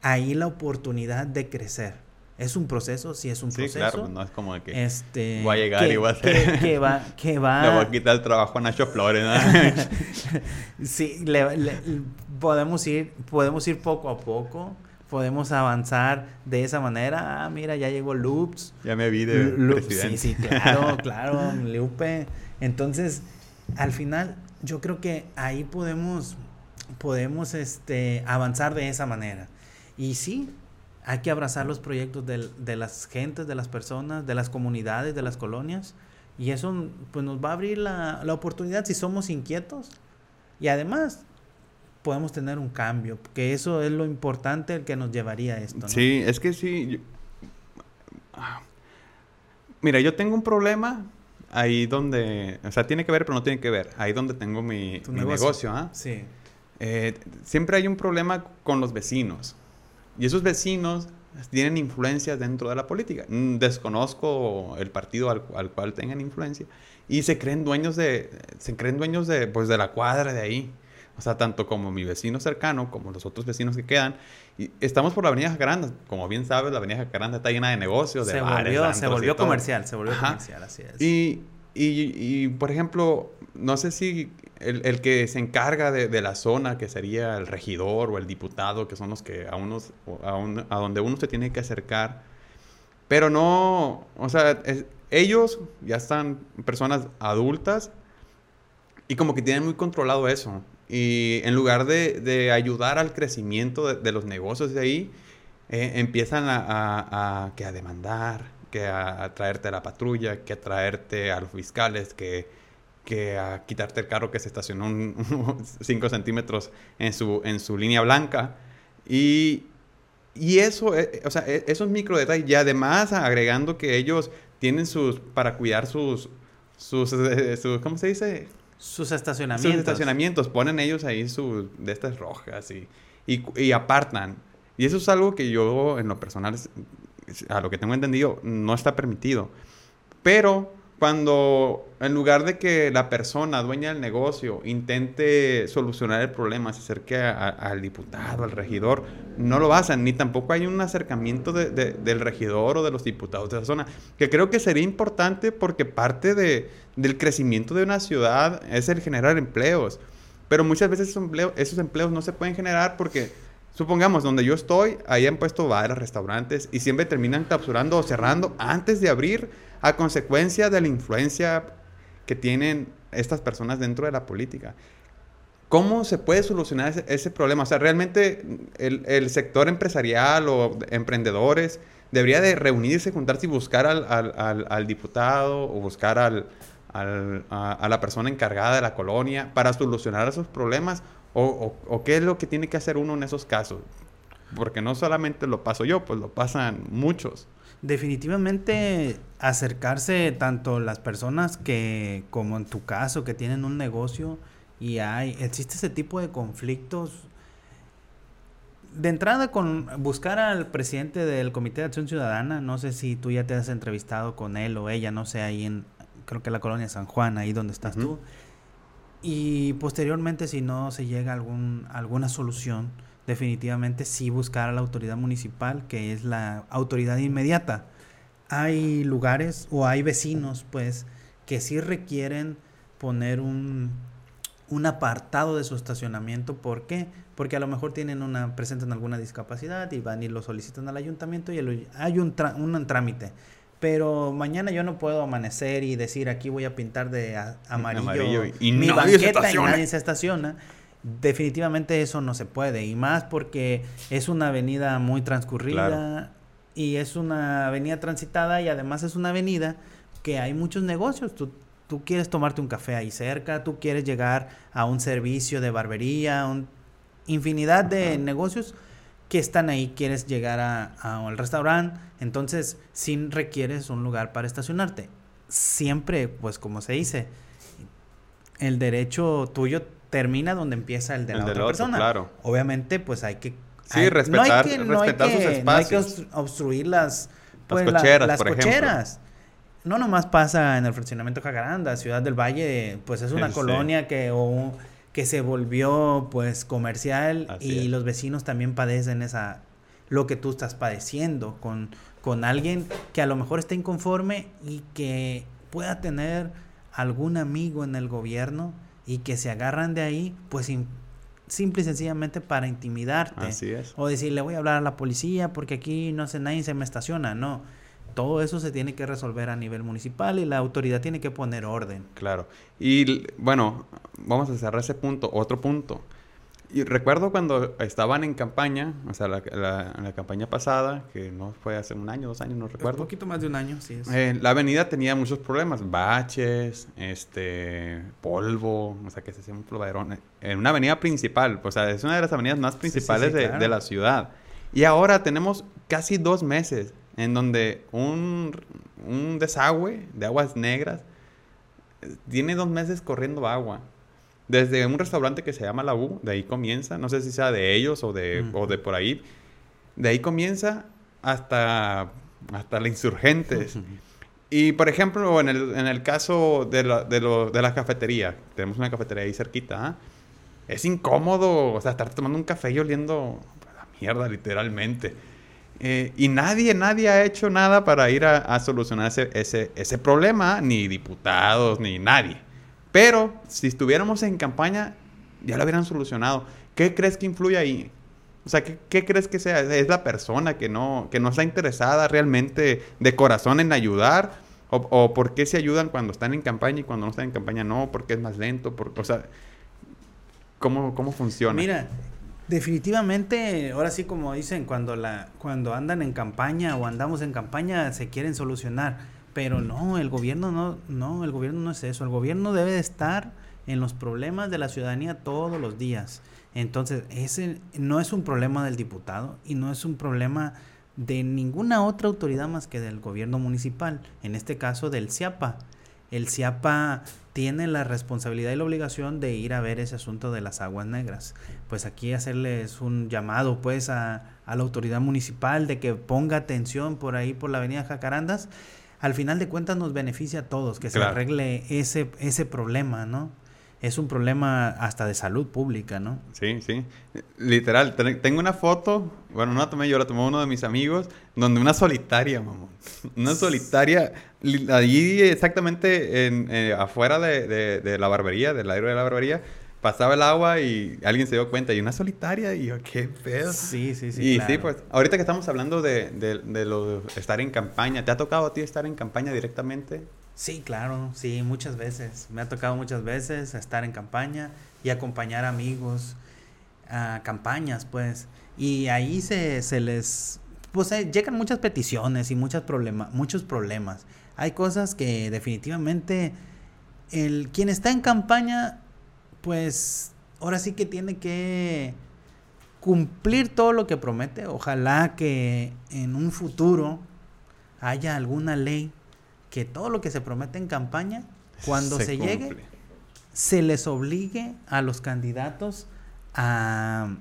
ahí la oportunidad de crecer. ¿Es un proceso? Sí, es un proceso. Sí, claro, no es como que este, voy a llegar y voy a hacer... Que, va, que va... Le voy a quitar el trabajo a Nacho Flores, sí, podemos, ir, podemos ir poco a poco, podemos avanzar de esa manera. Ah, mira, ya llegó Loops. Ya me vi de presidente. Sí, sí, claro, claro, Lupe. Entonces, al final, yo creo que ahí podemos, podemos este, avanzar de esa manera. Y sí, hay que abrazar los proyectos de, las gentes, de las personas, de las comunidades, de las colonias. Y eso pues, nos va a abrir la, oportunidad si somos inquietos. Y además, podemos tener un cambio, que eso es lo importante el que nos llevaría a esto. Sí, es que sí. Mira, yo tengo un problema ahí donde, o sea, tiene que ver, pero no tiene que ver. Ahí donde tengo mi, negocio, ¿ah? Sí. Eh, siempre hay un problema con los vecinos. Y esos vecinos tienen influencia dentro de la política. Mm, desconozco el partido al, cual tengan influencia y se creen dueños de se creen dueños de pues de la cuadra de ahí. O sea, tanto como mi vecino cercano como los otros vecinos que quedan. Y estamos por la Avenida Jacaranda. Como bien sabes, la Avenida Jacaranda está llena de negocios, de se Volvió, se volvió comercial, se volvió comercial, así es. Y, y, y, por ejemplo, no sé si el, que se encarga de, la zona, que sería el regidor o el diputado, que son los que a, unos, a, donde uno se tiene que acercar. Pero no, o sea, ellos ya están personas adultas y como que tienen muy controlado eso. Y en lugar de, ayudar al crecimiento de, los negocios de ahí, eh, empiezan a, que a demandar, que a, traerte a la patrulla, que a traerte a los fiscales, que que a quitarte el carro que se estacionó 5 centímetros en su, en su línea blanca. Y, y eso, eh, o sea, e, esos micro detalles, y además agregando que ellos tienen sus, para cuidar sus, sus, eh, ¿cómo se dice? Sus estacionamientos. Sus estacionamientos, ponen ellos ahí sus, de estas rojas y, y, y apartan. Y eso es algo que yo, en lo personal, a lo que tengo entendido, no está permitido. Pero cuando en lugar de que la persona dueña del negocio intente solucionar el problema, se acerque al diputado, al regidor, no lo hacen, ni tampoco hay un acercamiento del regidor o de los diputados de esa zona, que creo que sería importante porque parte del crecimiento de una ciudad es el generar empleos, pero muchas veces esos esos empleos no se pueden generar porque Supongamos, donde yo estoy, ahí han puesto bares, restaurantes y siempre terminan capturando o cerrando antes de abrir a consecuencia de la influencia que tienen estas personas dentro de la política. ¿Cómo se puede solucionar ese, problema? O sea, realmente el, sector empresarial o emprendedores debería de reunirse, juntarse y buscar al, diputado o buscar al, a, a, la persona encargada de la colonia para solucionar esos problemas o, qué es lo que tiene que hacer uno en esos casos. Porque no solamente lo paso yo, pues lo pasan muchos. Definitivamente acercarse tanto las personas que, como en tu caso, que tienen un negocio y hay, existe ese tipo de conflictos. De entrada con buscar al presidente del Comité de Acción Ciudadana, no sé si tú ya te has entrevistado con él o ella, no sé, ahí en, creo que la colonia San Juan, ahí donde estás tú y posteriormente, si no se llega a algún, alguna solución, definitivamente sí buscar a la autoridad municipal, que es la autoridad inmediata. Hay lugares o hay vecinos, pues, que sí requieren poner un, un apartado de su estacionamiento. ¿Por qué? Porque a lo mejor tienen una, presentan alguna discapacidad y van y lo solicitan al ayuntamiento y hay un, un trámite pero mañana yo no puedo amanecer y decir aquí voy a pintar de amarillo, y mi banqueta y nadie se estaciona. Definitivamente eso no se puede y más porque es una avenida muy transcurrida y es una avenida transitada y además es una avenida que hay muchos negocios. Tú, tú quieres tomarte un café ahí cerca, tú quieres llegar a un servicio de barbería, un, infinidad de negocios que están ahí, quieres llegar a al restaurante, entonces sí requieres un lugar para estacionarte. Siempre, pues como se dice, el derecho tuyo termina donde empieza el de la otra persona. Claro. Obviamente, pues hay que... Sí, respetar, respetar sus espacios. No hay que obstruir las, pues, las cocheras, las cocheras. No nomás pasa en el fraccionamiento Jacaranda, Ciudad del Valle, pues es una colonia que, o, que se volvió pues comercial y los vecinos también padecen esa lo que tú estás padeciendo con, con alguien que a lo mejor está inconforme y que pueda tener algún amigo en el gobierno y que se agarran de ahí, pues simple y sencillamente para intimidarte. Así es. O decirle voy a hablar a la policía porque aquí no sé, nadie se me estaciona. No. Todo eso se tiene que resolver a nivel municipal y la autoridad tiene que poner orden. Claro. Y bueno, vamos a cerrar ese punto. Otro punto. Y recuerdo cuando estaban en campaña, o sea, la, la, campaña pasada, que no fue hace un año, dos años, no recuerdo. Un poquito más de un año, sí. Eh, la avenida tenía muchos problemas, baches, este, polvo, o sea, que se hacía un ploverón. En una avenida principal, o sea, es una de las avenidas más principales de, de, la ciudad. Y ahora tenemos casi dos meses en donde un, un desagüe de aguas negras eh, tiene dos meses corriendo agua. Desde un restaurante que se llama La U, de ahí comienza, no sé si sea de ellos o de, o de por ahí, de ahí comienza hasta, hasta la Insurgentes. Y por ejemplo, en el, en el caso de la, de, lo, de la cafetería, tenemos una cafetería ahí cerquita, ¿ah? es incómodo, o sea, estar tomando un café y oliendo a mierda, literalmente. Eh, y nadie, nadie ha hecho nada para ir a, a solucionar ese, ese, ese problema, ni diputados, ni nadie. Pero si estuviéramos en campaña, ya lo hubieran solucionado. ¿Qué crees que influye ahí? O sea, ¿qué, crees que sea? ¿Es la persona que no, que no está interesada realmente de corazón en ayudar? ¿O, por qué se ayudan cuando están en campaña y cuando no están en campaña no? ¿Porque es más lento? O sea, ¿cómo, ¿cómo funciona? Mira, definitivamente, ahora sí como dicen, cuando, la, cuando andan en campaña o andamos en campaña se quieren solucionar pero no, el gobierno no, no, el gobierno no es eso. El gobierno debe de estar en los problemas de la ciudadanía todos los días. Entonces, ese no es un problema del diputado y no es un problema de ninguna otra autoridad más que del gobierno municipal, en este caso del CIAPA. El CIAPA tiene la responsabilidad y la obligación de ir a ver ese asunto de las aguas negras. Pues aquí hacerles un llamado pues a, a la autoridad municipal de que ponga atención por ahí por la avenida Jacarandas al final de cuentas nos beneficia a todos que se arregle ese, ese problema, ¿no? Es un problema hasta de salud pública, ¿no? Sí, sí. Literal, tengo una foto, bueno, no la tomé yo, la tomó uno de mis amigos, donde una solitaria, mamón. Una solitaria, allí exactamente en, eh, afuera de, de, de, la barbería, del aire de la barbería, pasaba el agua y alguien se dio cuenta y una solitaria y yo, qué pedo. Sí, sí, sí. Y sí, pues ahorita que estamos hablando de, de, lo de estar en campaña, ¿te ha tocado a ti estar en campaña directamente? Sí, claro, sí, muchas veces. Me ha tocado muchas veces estar en campaña y acompañar amigos a campañas, pues. Y ahí se, se les, pues eh, llegan muchas peticiones y muchas problema, muchos problemas. Hay cosas que definitivamente el quien está en campaña pues ahora sí que tiene que cumplir todo lo que promete. Ojalá que en un futuro haya alguna ley que todo lo que se promete en campaña, cuando se, llegue, se les obligue a los candidatos a,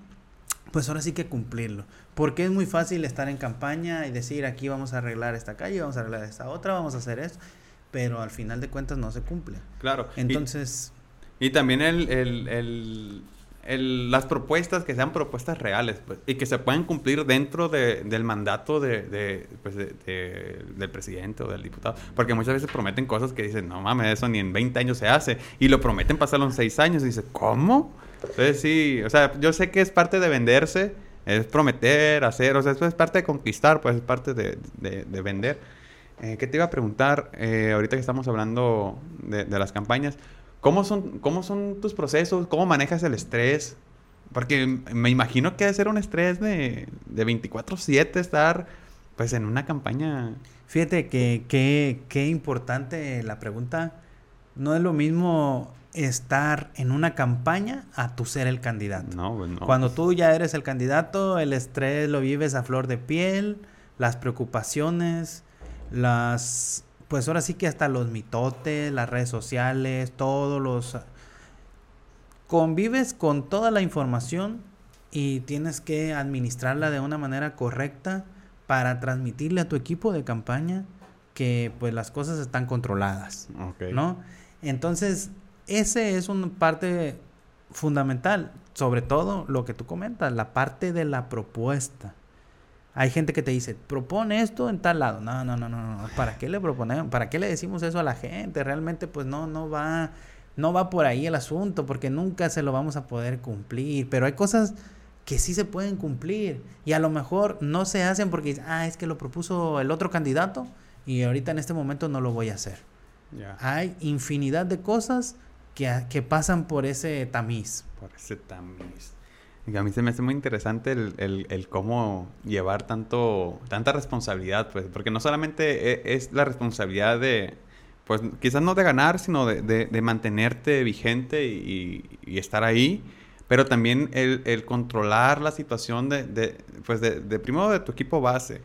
pues ahora sí que cumplirlo. Porque es muy fácil estar en campaña y decir aquí vamos a arreglar esta calle, vamos a arreglar esta otra, vamos a hacer esto, pero al final de cuentas no se cumple. Claro. Entonces... Y también el, el, el, las propuestas que sean propuestas reales pues, y que se puedan cumplir dentro de, del mandato de, de, pues de, del presidente o del diputado. Porque muchas veces prometen cosas que dicen, no mames, eso ni en 20 años se hace. Y lo prometen pasarlo en 6 años y dice, ¿cómo? Entonces sí, o sea, yo sé que es parte de venderse, es prometer, hacer, o sea, eso es parte de conquistar, pues es parte de, de vender. Eh, ¿Qué te iba a preguntar eh, ahorita que estamos hablando de las campañas? ¿Cómo son, ¿Cómo son tus procesos? ¿Cómo manejas el estrés? Porque me imagino que debe ser un estrés de, de 24-7 estar pues en una campaña. Fíjate que qué importante la pregunta. No es lo mismo estar en una campaña a tu ser el candidato. No, pues no. Cuando tú ya eres el candidato, el estrés lo vives a flor de piel, las preocupaciones, las pues ahora sí que hasta los mitotes, las redes sociales, todos los convives con toda la información y tienes que administrarla de una manera correcta para transmitirle a tu equipo de campaña que pues las cosas están controladas. ¿no? Entonces, ese es una parte fundamental, sobre todo lo que tú comentas, la parte de la propuesta. Hay gente que te dice, propone esto en tal lado. No, no, no, no, no. ¿Para qué le proponemos? ¿Para qué le decimos eso a la gente? Realmente, pues no, no va, no va por ahí el asunto, porque nunca se lo vamos a poder cumplir. Pero hay cosas que sí se pueden cumplir y a lo mejor no se hacen porque ah, es que lo propuso el otro candidato y ahorita en este momento no lo voy a hacer. Hay infinidad de cosas que, que pasan por ese tamiz. Por ese tamiz. A mí se me hace muy interesante el, el- el cómo llevar tanto, tanta responsabilidad, pues, porque no solamente e- es, la responsabilidad de, pues, quizás no de ganar, sino de, de- de mantenerte vigente y, y estar ahí, pero también el, el controlar la situación de, de, pues, de primero de tu equipo base,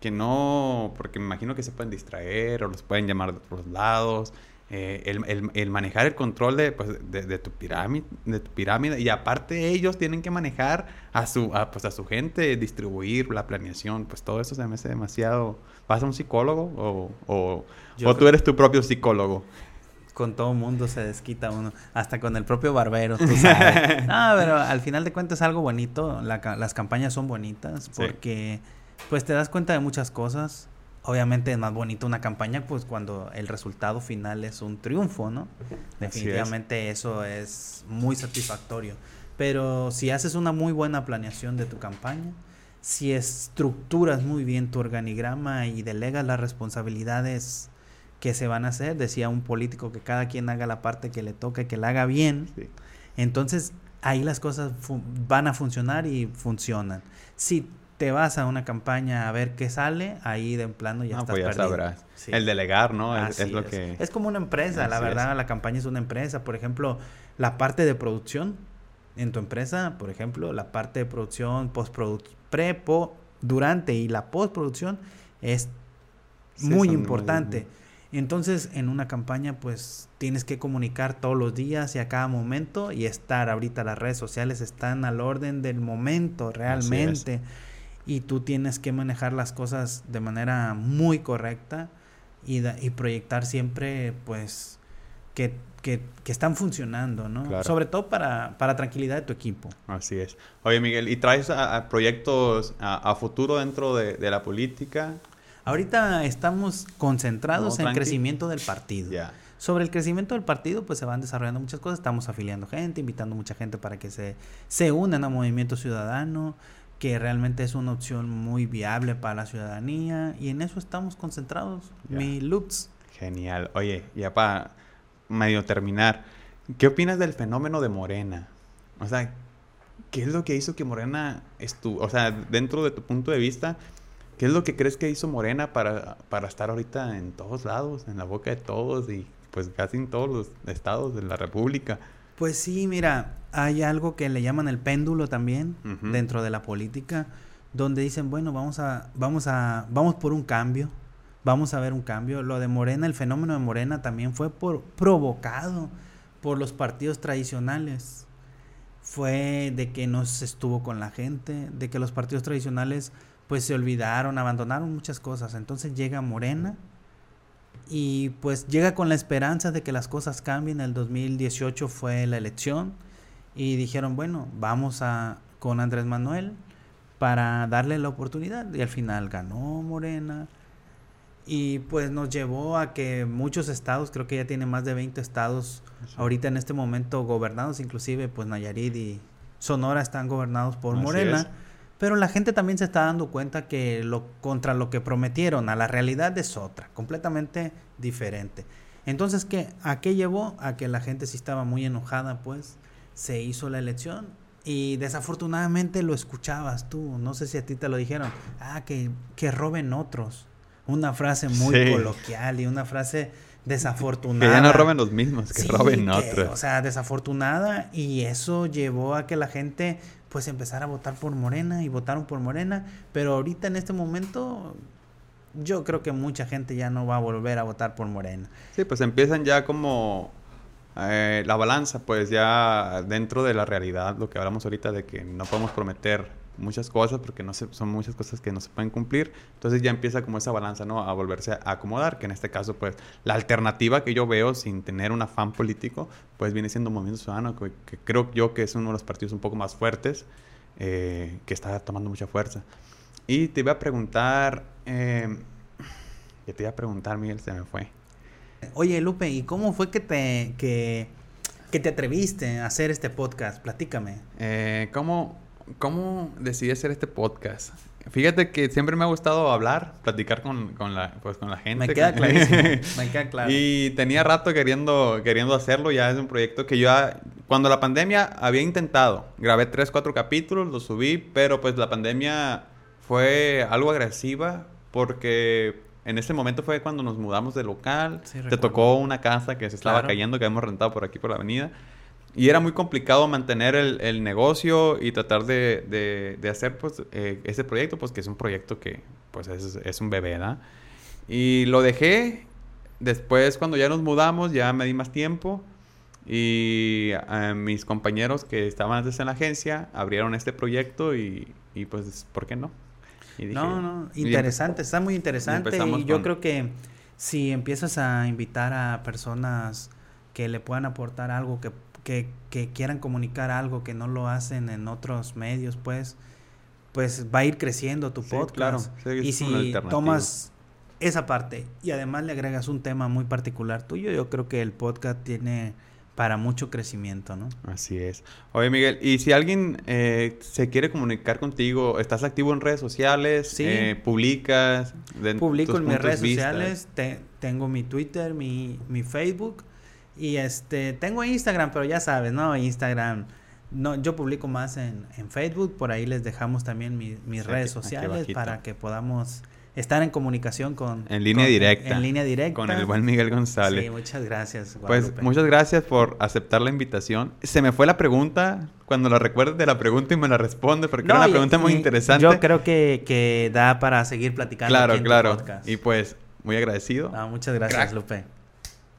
que no, porque me imagino que se pueden distraer o los pueden llamar de otros lados. Eh, el, el- el manejar el control de, pues, de, de tu pirámide, de tu pirámide y aparte ellos tienen que manejar a su, a, pues, a su gente, distribuir la planeación, pues todo eso se me hace demasiado. ¿Vas a un psicólogo o, o, Yo o tú eres tu propio psicólogo? Con todo mundo se desquita uno, hasta con el propio barbero, tú sabes. No, pero al final de cuentas es algo bonito, la las campañas son bonitas Sí. porque pues te das cuenta de muchas cosas. Obviamente es más bonito una campaña pues cuando el resultado final es un triunfo, ¿no? Definitivamente eso es muy satisfactorio. Pero si haces una muy buena planeación de tu campaña, si estructuras muy bien tu organigrama y delegas las responsabilidades que se van a hacer, decía un político que cada quien haga la parte que le toca y que la haga bien, Sí. entonces ahí las cosas van a funcionar y funcionan. Si te vas a una campaña a ver qué sale, ahí de plano ya No, estás pues ya perdido. sabrás. Sí. El delegar, ¿no? Es, Así es lo es. que... Es como una empresa, la Así verdad, es. la campaña es una empresa. Por ejemplo, la parte de producción en tu empresa, por ejemplo, la parte de producción, postproducción, pre, po, durante y la postproducción es Sí, muy importante. Entonces, en una campaña, pues tienes que comunicar todos los días y a cada momento y estar. Ahorita las redes sociales están al orden del momento, realmente. Y tú tienes que manejar las cosas de manera muy correcta y, da- y proyectar siempre, pues, que, que, que están funcionando, ¿no? Claro. Sobre todo para, para tranquilidad de tu equipo. Así es. Oye, Miguel, ¿y traes a, a proyectos a, a futuro dentro de, de la política? Ahorita estamos concentrados No, en crecimiento del partido. Sobre el crecimiento del partido, pues se van desarrollando muchas cosas. Estamos afiliando gente, invitando mucha gente para que se, se unan a Movimiento Ciudadano, que realmente es una opción muy viable para la ciudadanía. Y en eso estamos concentrados. Mi Lux. Genial. Oye, ya para medio terminar, ¿qué opinas del fenómeno de Morena? O sea, ¿qué es lo que hizo que Morena estuvo, o sea, dentro de tu punto de vista, qué es lo que crees que hizo Morena para, para estar ahorita en todos lados, en la boca de todos y pues casi en todos los estados de la República? Pues sí, mira, hay algo que le llaman el péndulo también dentro de la política, donde dicen, bueno, vamos a, vamos a, vamos por un cambio, vamos a ver un cambio. Lo de Morena, el fenómeno de Morena también fue por, provocado por los partidos tradicionales. Fue de que no se estuvo con la gente, de que los partidos tradicionales pues se olvidaron, abandonaron muchas cosas. Entonces llega Morena y pues llega con la esperanza de que las cosas cambien. El 2018 fue la elección y dijeron, bueno, vamos a con Andrés Manuel para darle la oportunidad y al final ganó Morena y pues nos llevó a que muchos estados, creo que ya tiene más de 20 estados ahorita en este momento gobernados, inclusive pues Nayarit y Sonora están gobernados por Así Morena. es. Pero la gente también se está dando cuenta que lo contra lo que prometieron a la realidad es otra, completamente diferente. Entonces, ¿qué? ¿A qué llevó? A que la gente sí estaba muy enojada, pues se hizo la elección y desafortunadamente lo escuchabas tú. No sé si a ti te lo dijeron. Ah, que, que roben otros. Una frase muy Sí. coloquial y una frase desafortunada. Que ya no roben los mismos, que Sí, roben que, otros. O sea, desafortunada y eso llevó a que la gente pues empezara a votar por Morena y votaron por Morena, pero ahorita en este momento yo creo que mucha gente ya no va a volver a votar por Morena. Sí, pues empiezan ya como eh, la balanza, pues ya dentro de la realidad, lo que hablamos ahorita de que no podemos prometer muchas cosas porque no se, son muchas cosas que no se pueden cumplir, entonces ya empieza como esa balanza, ¿no? A volverse a acomodar, que en este caso, pues la alternativa que yo veo sin tener un afán político, pues viene siendo Movimiento Ciudadano, que, que creo yo que es uno de los partidos un poco más fuertes, eh, que está tomando mucha fuerza. Y te iba a preguntar, eh, que te iba a preguntar, Miguel, se me fue. Oye, Lupe, ¿y cómo fue que te que, que te atreviste a hacer este podcast? Platícame. Eh, ¿cómo, ¿Cómo decidí hacer este podcast? Fíjate que siempre me ha gustado hablar, platicar con, con la, pues, con la gente. Me queda clarísimo. me queda claro. Y tenía rato queriendo, queriendo hacerlo, ya es un proyecto que yo cuando la pandemia había intentado, grabé tres, cuatro capítulos, los subí, pero pues la pandemia fue algo agresiva porque en ese momento fue cuando nos mudamos de local, Sí, te tocó una casa que se estaba Claro. cayendo, que habíamos rentado por aquí por la avenida. Y era muy complicado mantener el, el negocio y tratar de, de- de hacer pues eh, ese proyecto, pues que es un proyecto que pues es, es un bebé, ¿verdad? Y lo dejé. Después cuando ya nos mudamos ya me di más tiempo. Y eh, mis compañeros que estaban antes en la agencia abrieron este proyecto y, y, pues, ¿por qué no? Y dije- no, no, y interesante, está muy interesante. empezamos Y yo con- creo que si empiezas a invitar a personas que le puedan aportar algo, que, que, que quieran comunicar algo, que no lo hacen en otros medios, pues, pues va a ir creciendo tu Sí, podcast. claro, sí, y si tomas esa parte y además le agregas un tema muy particular tuyo, yo creo que el podcast tiene para mucho crecimiento, ¿no? Así es. Oye, Miguel, y si alguien eh, se quiere comunicar contigo, ¿estás activo en redes sociales? Sí. Eh, ¿Publicas? de Publico en mis redes sociales, te- tengo mi Twitter, mi, mi Facebook y este tengo Instagram, pero ya sabes, ¿no? Instagram, no, yo publico más en, en Facebook, por ahí les dejamos también mi- mis Sí, redes sociales para que podamos estar en comunicación con... En línea con- directa. En, línea directa. Con el buen Miguel González. Sí, muchas gracias. Pues muchas gracias por aceptar la invitación. Se me fue la pregunta. Cuando la recuerdes de la pregunta y me la responde, porque era una y- pregunta muy interesante. Yo creo que, que da para seguir platicando claro, aquí en tu claro. podcast. Y pues, muy agradecido. Ah, muchas gracias, Crack. Lupe.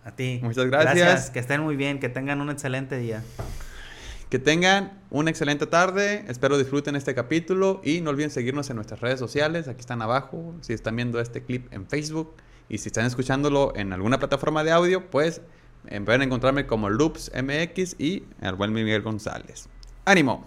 A ti. Muchas gracias. Que estén muy bien, que tengan un excelente día. Que tengan una excelente tarde. Espero disfruten este capítulo. Y no olviden seguirnos en nuestras redes sociales. Aquí están abajo. Si están viendo este clip en Facebook. Y si están escuchándolo en alguna plataforma de audio, pues eh, pueden encontrarme como Loops MX y el buen Miguel González. ¡Ánimo!